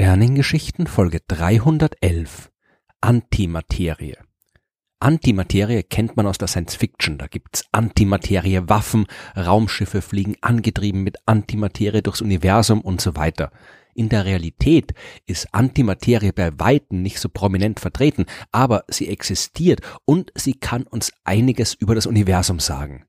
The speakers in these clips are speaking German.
Sternengeschichten Folge 311 Antimaterie Antimaterie kennt man aus der Science Fiction. Da gibt's Antimaterie-Waffen, Raumschiffe fliegen angetrieben mit Antimaterie durchs Universum und so weiter. In der Realität ist Antimaterie bei Weitem nicht so prominent vertreten, aber sie existiert und sie kann uns einiges über das Universum sagen.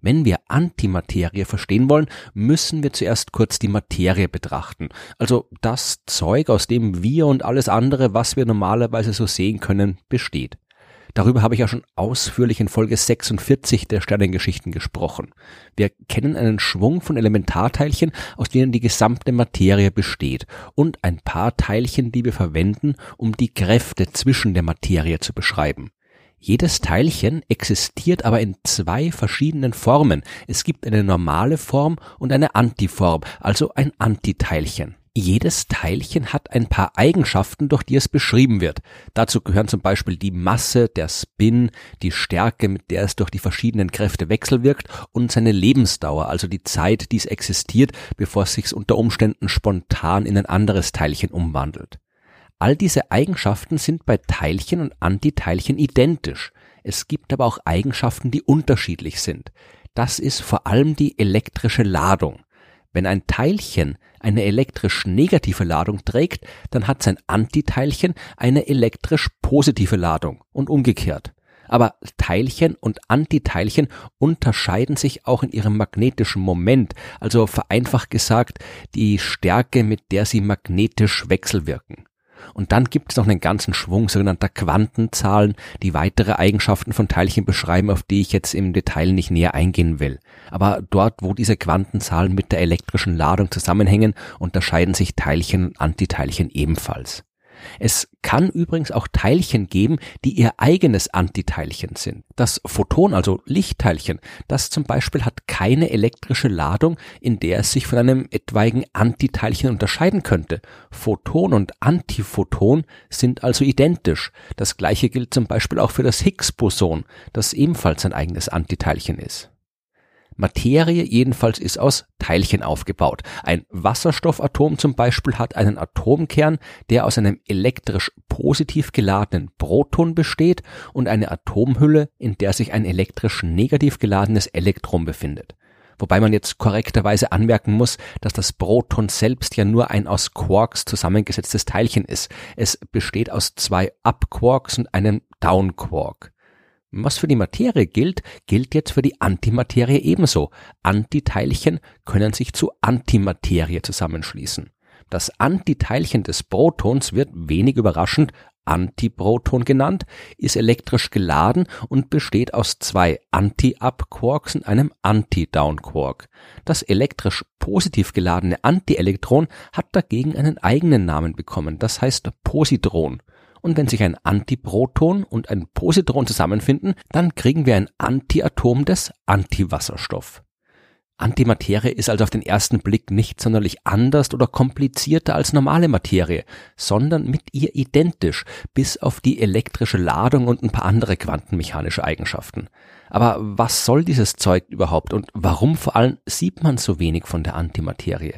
Wenn wir Antimaterie verstehen wollen, müssen wir zuerst kurz die Materie betrachten. Also das Zeug, aus dem wir und alles andere, was wir normalerweise so sehen können, besteht. Darüber habe ich ja schon ausführlich in Folge 46 der Sternengeschichten gesprochen. Wir kennen einen Schwung von Elementarteilchen, aus denen die gesamte Materie besteht, und ein paar Teilchen, die wir verwenden, um die Kräfte zwischen der Materie zu beschreiben. Jedes Teilchen existiert aber in zwei verschiedenen Formen. Es gibt eine normale Form und eine Antiform, also ein Antiteilchen. Jedes Teilchen hat ein paar Eigenschaften, durch die es beschrieben wird. Dazu gehören zum Beispiel die Masse, der Spin, die Stärke, mit der es durch die verschiedenen Kräfte wechselwirkt und seine Lebensdauer, also die Zeit, die es existiert, bevor es sich unter Umständen spontan in ein anderes Teilchen umwandelt. All diese Eigenschaften sind bei Teilchen und Antiteilchen identisch. Es gibt aber auch Eigenschaften, die unterschiedlich sind. Das ist vor allem die elektrische Ladung. Wenn ein Teilchen eine elektrisch negative Ladung trägt, dann hat sein Antiteilchen eine elektrisch positive Ladung und umgekehrt. Aber Teilchen und Antiteilchen unterscheiden sich auch in ihrem magnetischen Moment, also vereinfacht gesagt die Stärke, mit der sie magnetisch wechselwirken. Und dann gibt es noch einen ganzen Schwung sogenannter Quantenzahlen, die weitere Eigenschaften von Teilchen beschreiben, auf die ich jetzt im Detail nicht näher eingehen will. Aber dort, wo diese Quantenzahlen mit der elektrischen Ladung zusammenhängen, unterscheiden sich Teilchen und Antiteilchen ebenfalls. Es kann übrigens auch Teilchen geben, die ihr eigenes Antiteilchen sind. Das Photon, also Lichtteilchen, das zum Beispiel hat keine elektrische Ladung, in der es sich von einem etwaigen Antiteilchen unterscheiden könnte. Photon und Antiphoton sind also identisch. Das gleiche gilt zum Beispiel auch für das Higgs-Boson, das ebenfalls ein eigenes Antiteilchen ist. Materie jedenfalls ist aus Teilchen aufgebaut. Ein Wasserstoffatom zum Beispiel hat einen Atomkern, der aus einem elektrisch positiv geladenen Proton besteht und eine Atomhülle, in der sich ein elektrisch negativ geladenes Elektron befindet. Wobei man jetzt korrekterweise anmerken muss, dass das Proton selbst ja nur ein aus Quarks zusammengesetztes Teilchen ist. Es besteht aus zwei Up-Quarks und einem Down-Quark. Was für die Materie gilt, gilt jetzt für die Antimaterie ebenso. Antiteilchen können sich zu Antimaterie zusammenschließen. Das Antiteilchen des Protons wird wenig überraschend Antiproton genannt, ist elektrisch geladen und besteht aus zwei Anti-Up-Quarks und einem Anti-Down-Quark. Das elektrisch positiv geladene Antielektron hat dagegen einen eigenen Namen bekommen, das heißt Positron und wenn sich ein Antiproton und ein Positron zusammenfinden, dann kriegen wir ein Antiatom des Antiwasserstoff. Antimaterie ist also auf den ersten Blick nicht sonderlich anders oder komplizierter als normale Materie, sondern mit ihr identisch, bis auf die elektrische Ladung und ein paar andere quantenmechanische Eigenschaften. Aber was soll dieses Zeug überhaupt und warum vor allem sieht man so wenig von der Antimaterie?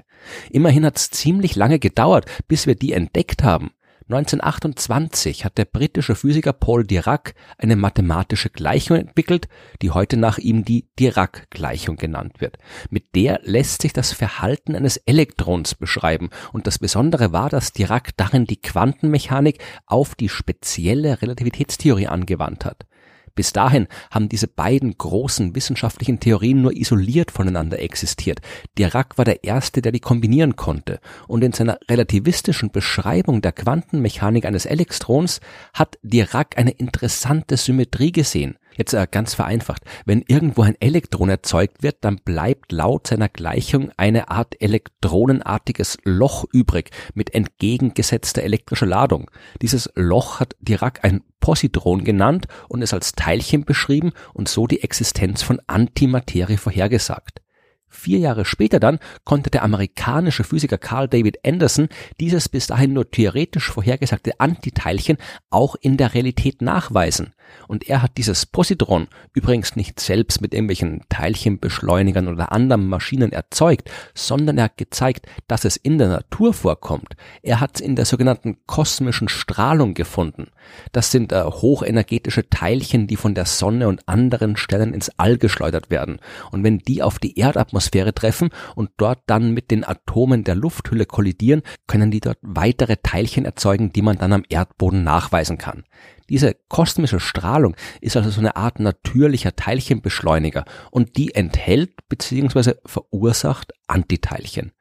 Immerhin hat es ziemlich lange gedauert, bis wir die entdeckt haben. 1928 hat der britische Physiker Paul Dirac eine mathematische Gleichung entwickelt, die heute nach ihm die Dirac-Gleichung genannt wird. Mit der lässt sich das Verhalten eines Elektrons beschreiben und das Besondere war, dass Dirac darin die Quantenmechanik auf die spezielle Relativitätstheorie angewandt hat. Bis dahin haben diese beiden großen wissenschaftlichen Theorien nur isoliert voneinander existiert. Dirac war der Erste, der die kombinieren konnte. Und in seiner relativistischen Beschreibung der Quantenmechanik eines Elektrons hat Dirac eine interessante Symmetrie gesehen. Jetzt äh, ganz vereinfacht. Wenn irgendwo ein Elektron erzeugt wird, dann bleibt laut seiner Gleichung eine Art elektronenartiges Loch übrig mit entgegengesetzter elektrischer Ladung. Dieses Loch hat Dirac ein Positron genannt und es als Teilchen beschrieben und so die Existenz von Antimaterie vorhergesagt. Vier Jahre später dann konnte der amerikanische Physiker Carl David Anderson dieses bis dahin nur theoretisch vorhergesagte Antiteilchen auch in der Realität nachweisen. Und er hat dieses Positron übrigens nicht selbst mit irgendwelchen Teilchenbeschleunigern oder anderen Maschinen erzeugt, sondern er hat gezeigt, dass es in der Natur vorkommt. Er hat es in der sogenannten kosmischen Strahlung gefunden. Das sind äh, hochenergetische Teilchen, die von der Sonne und anderen Stellen ins All geschleudert werden. Und wenn die auf die Erdatmosphäre Atmosphäre treffen und dort dann mit den Atomen der Lufthülle kollidieren, können die dort weitere Teilchen erzeugen, die man dann am Erdboden nachweisen kann. Diese kosmische Strahlung ist also so eine Art natürlicher Teilchenbeschleuniger und die enthält bzw. verursacht Antiteilchen.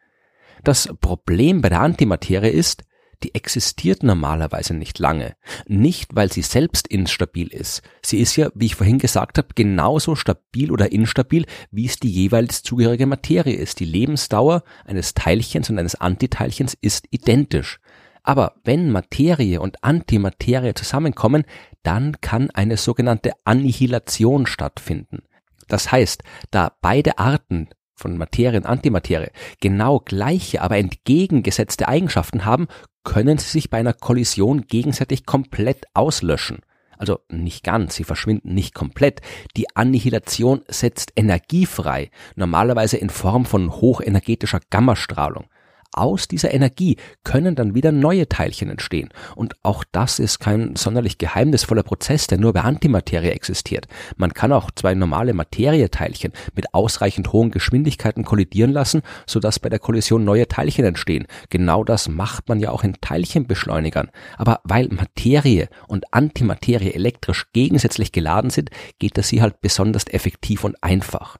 Das Problem bei der Antimaterie ist, die existiert normalerweise nicht lange. Nicht, weil sie selbst instabil ist. Sie ist ja, wie ich vorhin gesagt habe, genauso stabil oder instabil, wie es die jeweils zugehörige Materie ist. Die Lebensdauer eines Teilchens und eines Antiteilchens ist identisch. Aber wenn Materie und Antimaterie zusammenkommen, dann kann eine sogenannte Annihilation stattfinden. Das heißt, da beide Arten von Materie und Antimaterie genau gleiche, aber entgegengesetzte Eigenschaften haben, können sie sich bei einer Kollision gegenseitig komplett auslöschen. Also nicht ganz, sie verschwinden nicht komplett. Die Annihilation setzt Energie frei, normalerweise in Form von hochenergetischer Gammastrahlung aus dieser Energie können dann wieder neue Teilchen entstehen. Und auch das ist kein sonderlich geheimnisvoller Prozess, der nur bei Antimaterie existiert. Man kann auch zwei normale Materieteilchen mit ausreichend hohen Geschwindigkeiten kollidieren lassen, sodass bei der Kollision neue Teilchen entstehen. Genau das macht man ja auch in Teilchenbeschleunigern. Aber weil Materie und Antimaterie elektrisch gegensätzlich geladen sind, geht das hier halt besonders effektiv und einfach.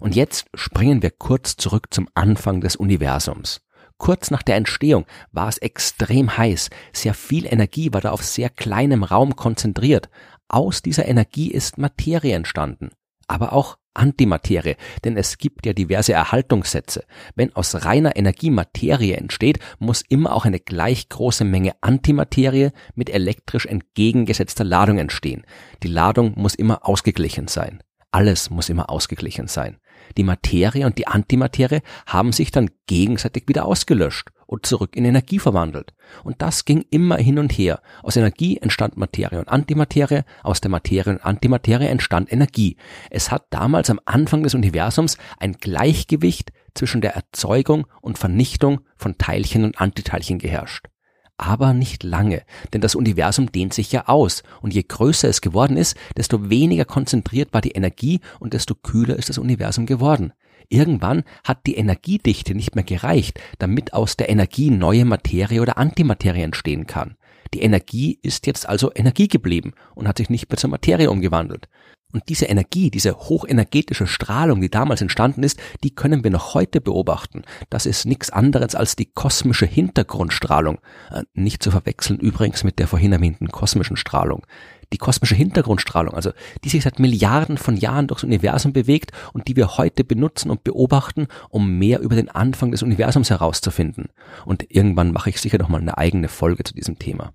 Und jetzt springen wir kurz zurück zum Anfang des Universums. Kurz nach der Entstehung war es extrem heiß, sehr viel Energie war da auf sehr kleinem Raum konzentriert. Aus dieser Energie ist Materie entstanden, aber auch Antimaterie, denn es gibt ja diverse Erhaltungssätze. Wenn aus reiner Energie Materie entsteht, muss immer auch eine gleich große Menge Antimaterie mit elektrisch entgegengesetzter Ladung entstehen. Die Ladung muss immer ausgeglichen sein. Alles muss immer ausgeglichen sein. Die Materie und die Antimaterie haben sich dann gegenseitig wieder ausgelöscht und zurück in Energie verwandelt. Und das ging immer hin und her. Aus Energie entstand Materie und Antimaterie, aus der Materie und Antimaterie entstand Energie. Es hat damals am Anfang des Universums ein Gleichgewicht zwischen der Erzeugung und Vernichtung von Teilchen und Antiteilchen geherrscht aber nicht lange, denn das Universum dehnt sich ja aus, und je größer es geworden ist, desto weniger konzentriert war die Energie und desto kühler ist das Universum geworden. Irgendwann hat die Energiedichte nicht mehr gereicht, damit aus der Energie neue Materie oder Antimaterie entstehen kann. Die Energie ist jetzt also Energie geblieben und hat sich nicht mehr zur Materie umgewandelt. Und diese Energie, diese hochenergetische Strahlung, die damals entstanden ist, die können wir noch heute beobachten. Das ist nichts anderes als die kosmische Hintergrundstrahlung. Äh, nicht zu verwechseln übrigens mit der vorhin erwähnten kosmischen Strahlung. Die kosmische Hintergrundstrahlung, also die sich seit Milliarden von Jahren durchs Universum bewegt und die wir heute benutzen und beobachten, um mehr über den Anfang des Universums herauszufinden. Und irgendwann mache ich sicher noch mal eine eigene Folge zu diesem Thema.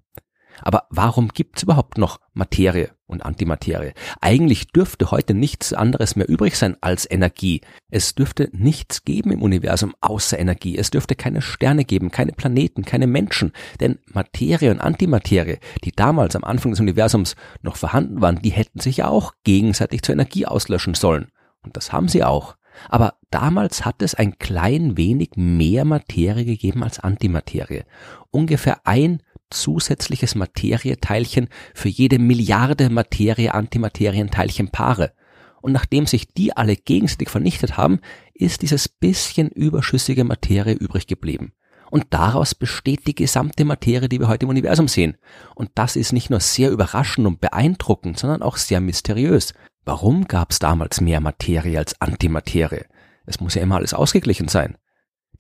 Aber warum gibt's überhaupt noch Materie und Antimaterie? Eigentlich dürfte heute nichts anderes mehr übrig sein als Energie. Es dürfte nichts geben im Universum außer Energie. Es dürfte keine Sterne geben, keine Planeten, keine Menschen. Denn Materie und Antimaterie, die damals am Anfang des Universums noch vorhanden waren, die hätten sich ja auch gegenseitig zur Energie auslöschen sollen. Und das haben sie auch. Aber damals hat es ein klein wenig mehr Materie gegeben als Antimaterie. Ungefähr ein zusätzliches Materieteilchen für jede Milliarde Materie-Antimaterienteilchenpaare. Und nachdem sich die alle gegenseitig vernichtet haben, ist dieses bisschen überschüssige Materie übrig geblieben. Und daraus besteht die gesamte Materie, die wir heute im Universum sehen. Und das ist nicht nur sehr überraschend und beeindruckend, sondern auch sehr mysteriös. Warum gab es damals mehr Materie als Antimaterie? Es muss ja immer alles ausgeglichen sein.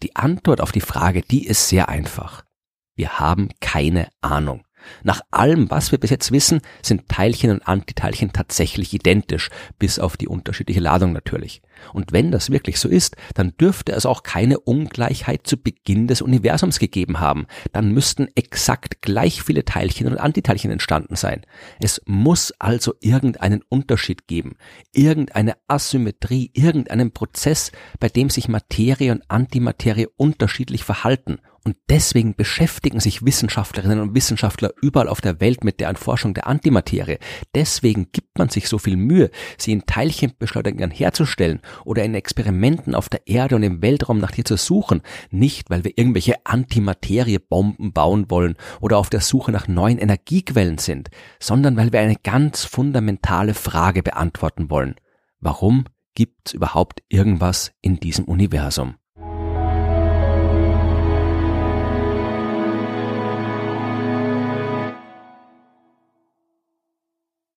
Die Antwort auf die Frage, die ist sehr einfach. Wir haben keine Ahnung. Nach allem, was wir bis jetzt wissen, sind Teilchen und Antiteilchen tatsächlich identisch, bis auf die unterschiedliche Ladung natürlich. Und wenn das wirklich so ist, dann dürfte es auch keine Ungleichheit zu Beginn des Universums gegeben haben. Dann müssten exakt gleich viele Teilchen und Antiteilchen entstanden sein. Es muss also irgendeinen Unterschied geben, irgendeine Asymmetrie, irgendeinen Prozess, bei dem sich Materie und Antimaterie unterschiedlich verhalten. Und deswegen beschäftigen sich Wissenschaftlerinnen und Wissenschaftler überall auf der Welt mit der Erforschung der Antimaterie. Deswegen gibt man sich so viel Mühe, sie in Teilchenbeschleunigern herzustellen oder in Experimenten auf der Erde und im Weltraum nach ihr zu suchen, nicht weil wir irgendwelche Antimateriebomben bauen wollen oder auf der Suche nach neuen Energiequellen sind, sondern weil wir eine ganz fundamentale Frage beantworten wollen. Warum gibt's überhaupt irgendwas in diesem Universum?